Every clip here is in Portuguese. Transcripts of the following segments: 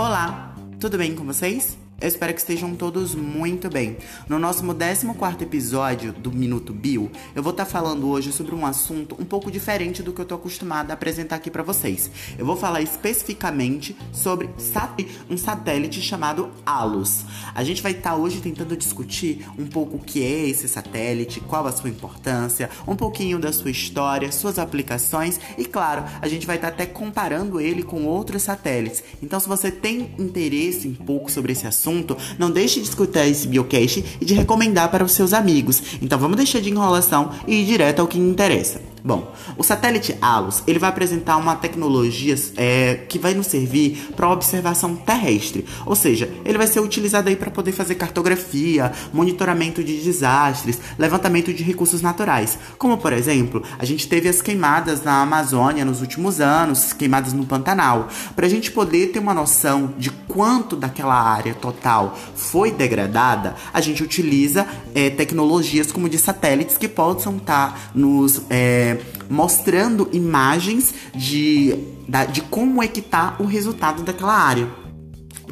Olá, tudo bem com vocês? Eu espero que estejam todos muito bem. No nosso 14 episódio do Minuto Bio, eu vou estar tá falando hoje sobre um assunto um pouco diferente do que eu tô acostumada a apresentar aqui para vocês. Eu vou falar especificamente sobre um satélite chamado ALUS. A gente vai estar tá hoje tentando discutir um pouco o que é esse satélite, qual a sua importância, um pouquinho da sua história, suas aplicações e, claro, a gente vai estar tá até comparando ele com outros satélites. Então, se você tem interesse um pouco sobre esse assunto, assunto, não deixe de escutar esse Biocast e de recomendar para os seus amigos. Então vamos deixar de enrolação e ir direto ao que interessa. Bom, o satélite ALOS ele vai apresentar uma tecnologia é, que vai nos servir para observação terrestre, ou seja, ele vai ser utilizado aí para poder fazer cartografia, monitoramento de desastres, levantamento de recursos naturais, como por exemplo, a gente teve as queimadas na Amazônia nos últimos anos, queimadas no Pantanal, para a gente poder ter uma noção de quanto daquela área total foi degradada, a gente utiliza é, tecnologias como de satélites que possam estar tá nos é, mostrando imagens de, da, de como é que tá o resultado daquela área.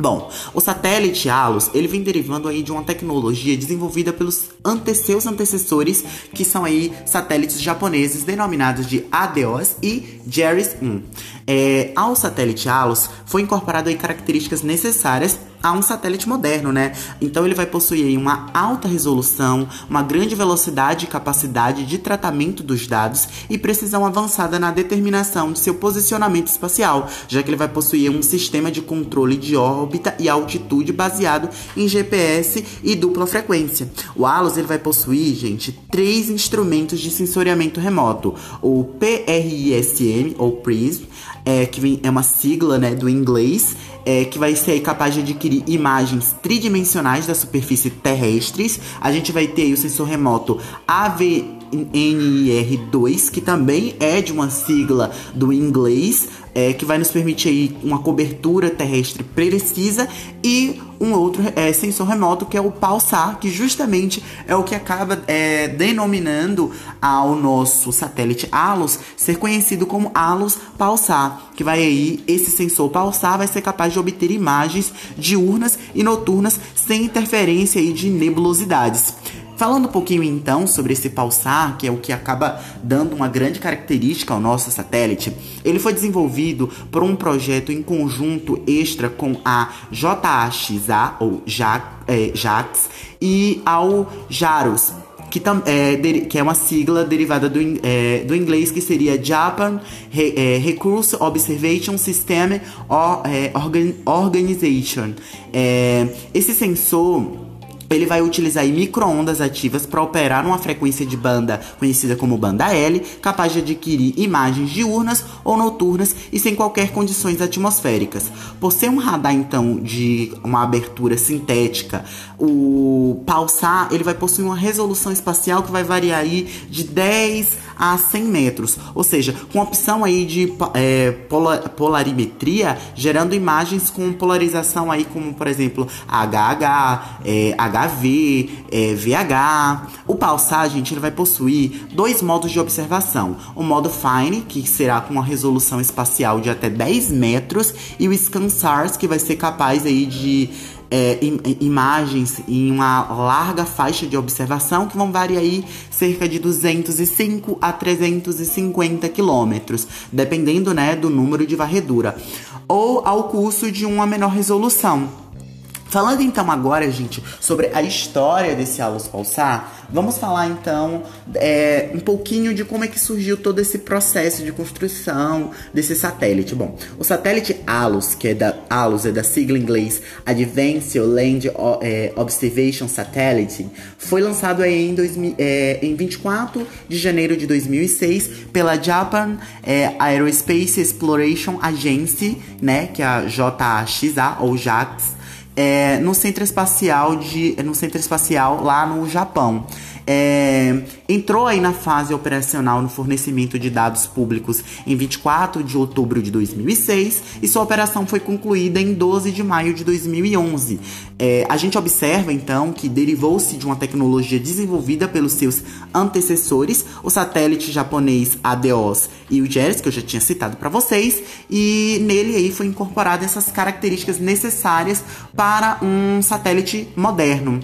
Bom, o satélite ALOS, ele vem derivando aí de uma tecnologia desenvolvida pelos ante seus antecessores, que são aí satélites japoneses denominados de ADOS e JERIS-1. É, ao satélite ALOS foi incorporado aí características necessárias a um satélite moderno, né? Então ele vai possuir uma alta resolução, uma grande velocidade e capacidade de tratamento dos dados e precisão avançada na determinação de seu posicionamento espacial, já que ele vai possuir um sistema de controle de órbita e altitude baseado em GPS e dupla frequência. O ALOS ele vai possuir, gente, três instrumentos de sensoriamento remoto: o PRISM ou PRISM, é, que vem, é uma sigla né, do inglês, é, que vai ser capaz de adquirir imagens tridimensionais da superfície terrestres. A gente vai ter o sensor remoto AVNIR2, que também é de uma sigla do inglês, é, que vai nos permitir aí uma cobertura terrestre precisa e um outro é, sensor remoto que é o pulsar, que justamente é o que acaba é, denominando ao nosso satélite ALOS ser conhecido como ALOS pulsar, que vai aí esse sensor pulsar vai ser capaz de obter imagens diurnas e noturnas sem interferência aí de nebulosidades. Falando um pouquinho então sobre esse pulsar, que é o que acaba dando uma grande característica ao nosso satélite, ele foi desenvolvido por um projeto em conjunto extra com a JAXA, ou JAX, é, e ao JAROS, que, é, que, é, uma sigla derivada do, é, do inglês que seria Japan Re, é, Recurse Observation System é, Organ, Organization. É, esse sensor ele vai utilizar microondas ativas para operar numa frequência de banda conhecida como banda L, capaz de adquirir imagens diurnas ou noturnas e sem qualquer condições atmosféricas. Por ser um radar então de uma abertura sintética, o pulsar ele vai possuir uma resolução espacial que vai variar aí de 10 a 100 metros, ou seja, com opção aí de é, polarimetria, gerando imagens com polarização aí como por exemplo HH, é, HV, é, VH. O pulsar, gente, ele vai possuir dois modos de observação: o modo Fine, que será com uma resolução espacial de até 10 metros, e o ScanSARS, que vai ser capaz aí de é, im imagens em uma larga faixa de observação que vão variar aí cerca de 205 a 350 quilômetros, dependendo né, do número de varredura, ou ao custo de uma menor resolução. Falando então agora, gente, sobre a história desse Alus Pulsar, vamos falar então é, um pouquinho de como é que surgiu todo esse processo de construção desse satélite. Bom, o satélite ALUS, que é da ALUS, é da sigla em inglês Advanced Land é, Observation Satellite, foi lançado em, é, em 24 de janeiro de 2006 pela Japan é, Aerospace Exploration Agency, né, que é a JAXA ou JAX é, no centro espacial de no centro espacial lá no Japão. É, entrou aí na fase operacional no fornecimento de dados públicos em 24 de outubro de 2006 e sua operação foi concluída em 12 de maio de 2011. É, a gente observa então que derivou-se de uma tecnologia desenvolvida pelos seus antecessores, o satélite japonês ADOS e o JERS, que eu já tinha citado para vocês, e nele aí foi incorporada essas características necessárias para um satélite moderno.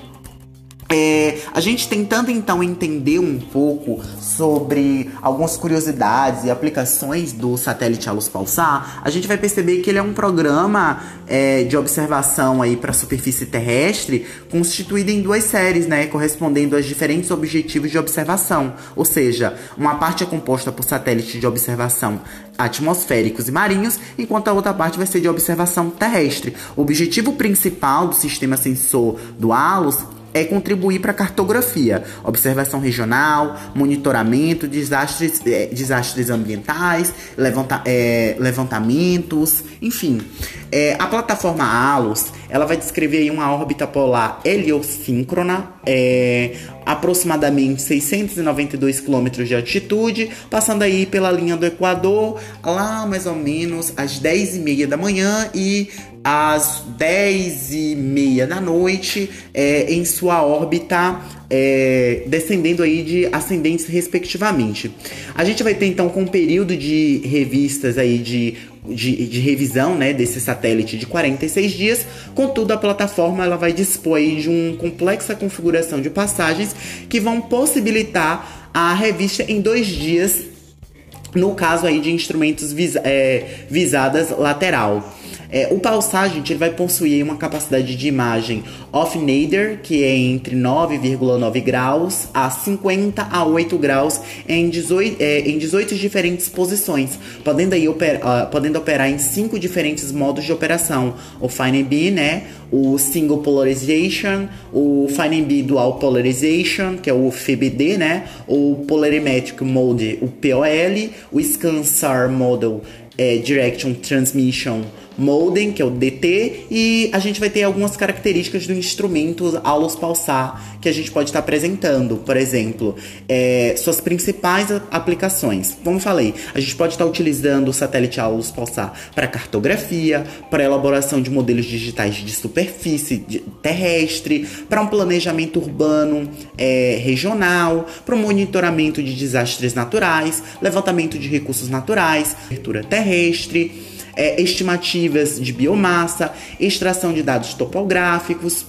É, a gente tentando então entender um pouco sobre algumas curiosidades e aplicações do satélite Alus Pulsar, a gente vai perceber que ele é um programa é, de observação aí para a superfície terrestre constituído em duas séries, né, correspondendo aos diferentes objetivos de observação. Ou seja, uma parte é composta por satélites de observação atmosféricos e marinhos, enquanto a outra parte vai ser de observação terrestre. O objetivo principal do sistema sensor do ALUS é contribuir para cartografia, observação regional, monitoramento, desastres, é, desastres ambientais, levanta, é, levantamentos, enfim. É, a plataforma ALOS ela vai descrever uma órbita polar heliosíncrona, é, aproximadamente 692 km de altitude, passando aí pela linha do Equador, lá mais ou menos às 10h30 da manhã e às 10 e meia da noite é, em sua órbita é, descendendo aí de ascendentes respectivamente. A gente vai ter então com um período de revistas aí de, de, de, revisão né, desse satélite de 46 dias, contudo a plataforma ela vai dispor de uma complexa configuração de passagens que vão possibilitar a revista em dois dias no caso aí de instrumentos vis, é, visadas lateral. É, o pulsar, gente, ele vai possuir uma capacidade de imagem off-nadir, que é entre 9,9 graus a 50 a 8 graus em 18, é, em 18 diferentes posições, podendo, aí uh, podendo operar em cinco diferentes modos de operação. O Fine B, né? O Single Polarization, o Fine B Dual Polarization, que é o FBD, né? O Polarimetric Mode, o POL, o ScanSAR Model é, Direction Transmission modem, que é o DT, e a gente vai ter algumas características do instrumento Alus Pulsar que a gente pode estar apresentando. Por exemplo, é, suas principais aplicações. Como falei, a gente pode estar utilizando o satélite Alus Pulsar para cartografia, para elaboração de modelos digitais de superfície terrestre, para um planejamento urbano é, regional, para o monitoramento de desastres naturais, levantamento de recursos naturais, abertura terrestre é, estimativas de biomassa, extração de dados topográficos.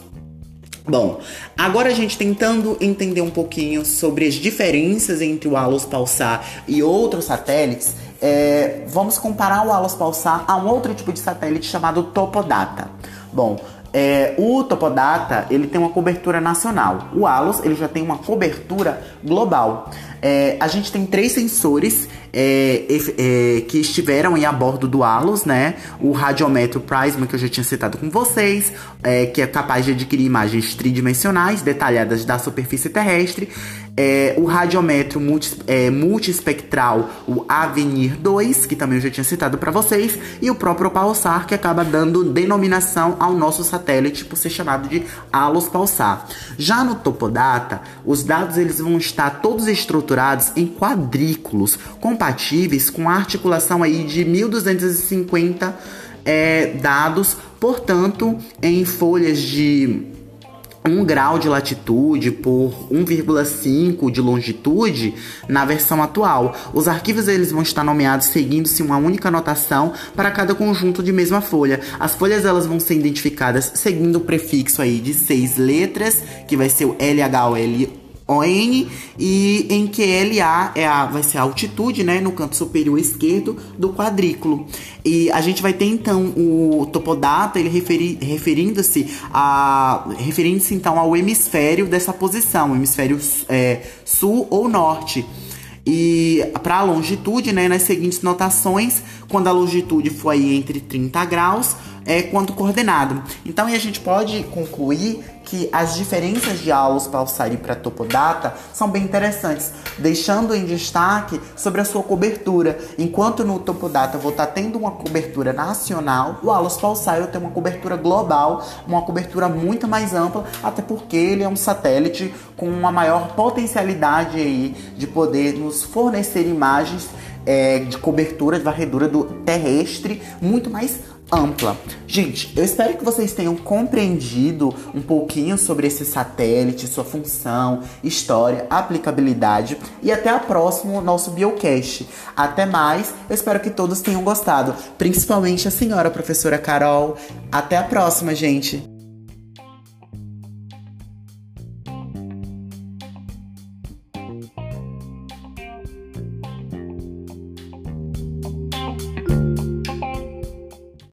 Bom, agora a gente tentando entender um pouquinho sobre as diferenças entre o Alus Pulsar e outros satélites, é, vamos comparar o Alus Pulsar a um outro tipo de satélite chamado Topodata. Bom, é, o Topodata ele tem uma cobertura nacional. O Alus ele já tem uma cobertura global. É, a gente tem três sensores é, é, que estiveram a bordo do Alus, né? O radiometro Prisma, que eu já tinha citado com vocês, é, que é capaz de adquirir imagens tridimensionais detalhadas da superfície terrestre. É, o radiometro multi, é, multiespectral, o Avenir 2, que também eu já tinha citado para vocês, e o próprio Pulsar, que acaba dando denominação ao nosso satélite por ser chamado de Alus Pulsar. Já no Topodata, os dados eles vão estar todos estruturados estruturados em quadrículos compatíveis com a articulação aí de 1250 é, dados, portanto, em folhas de 1 grau de latitude por 1,5 de longitude na versão atual. Os arquivos eles vão estar nomeados seguindo-se uma única notação para cada conjunto de mesma folha. As folhas elas vão ser identificadas seguindo o prefixo aí de seis letras, que vai ser o LHOL ON e em que LA é a, vai ser a altitude, né, no canto superior esquerdo do quadrículo. E a gente vai ter então o topodata, ele referi, referindo-se a referindo-se então ao hemisfério dessa posição, hemisfério é, sul ou norte. E para a longitude, né, nas seguintes notações, quando a longitude for aí entre 30 graus, é quanto coordenado. Então a gente pode concluir que as diferenças de Alus Pulsar para Topodata são bem interessantes, deixando em destaque sobre a sua cobertura. Enquanto no Topodata vou estar tá tendo uma cobertura nacional, o Alus Pulsar tem uma cobertura global, uma cobertura muito mais ampla, até porque ele é um satélite com uma maior potencialidade aí de poder nos fornecer imagens é, de cobertura, de varredura do terrestre muito mais ampla. Gente, eu espero que vocês tenham compreendido um pouquinho sobre esse satélite, sua função, história, aplicabilidade e até a próxima nosso Biocast. Até mais, eu espero que todos tenham gostado, principalmente a senhora professora Carol. Até a próxima, gente.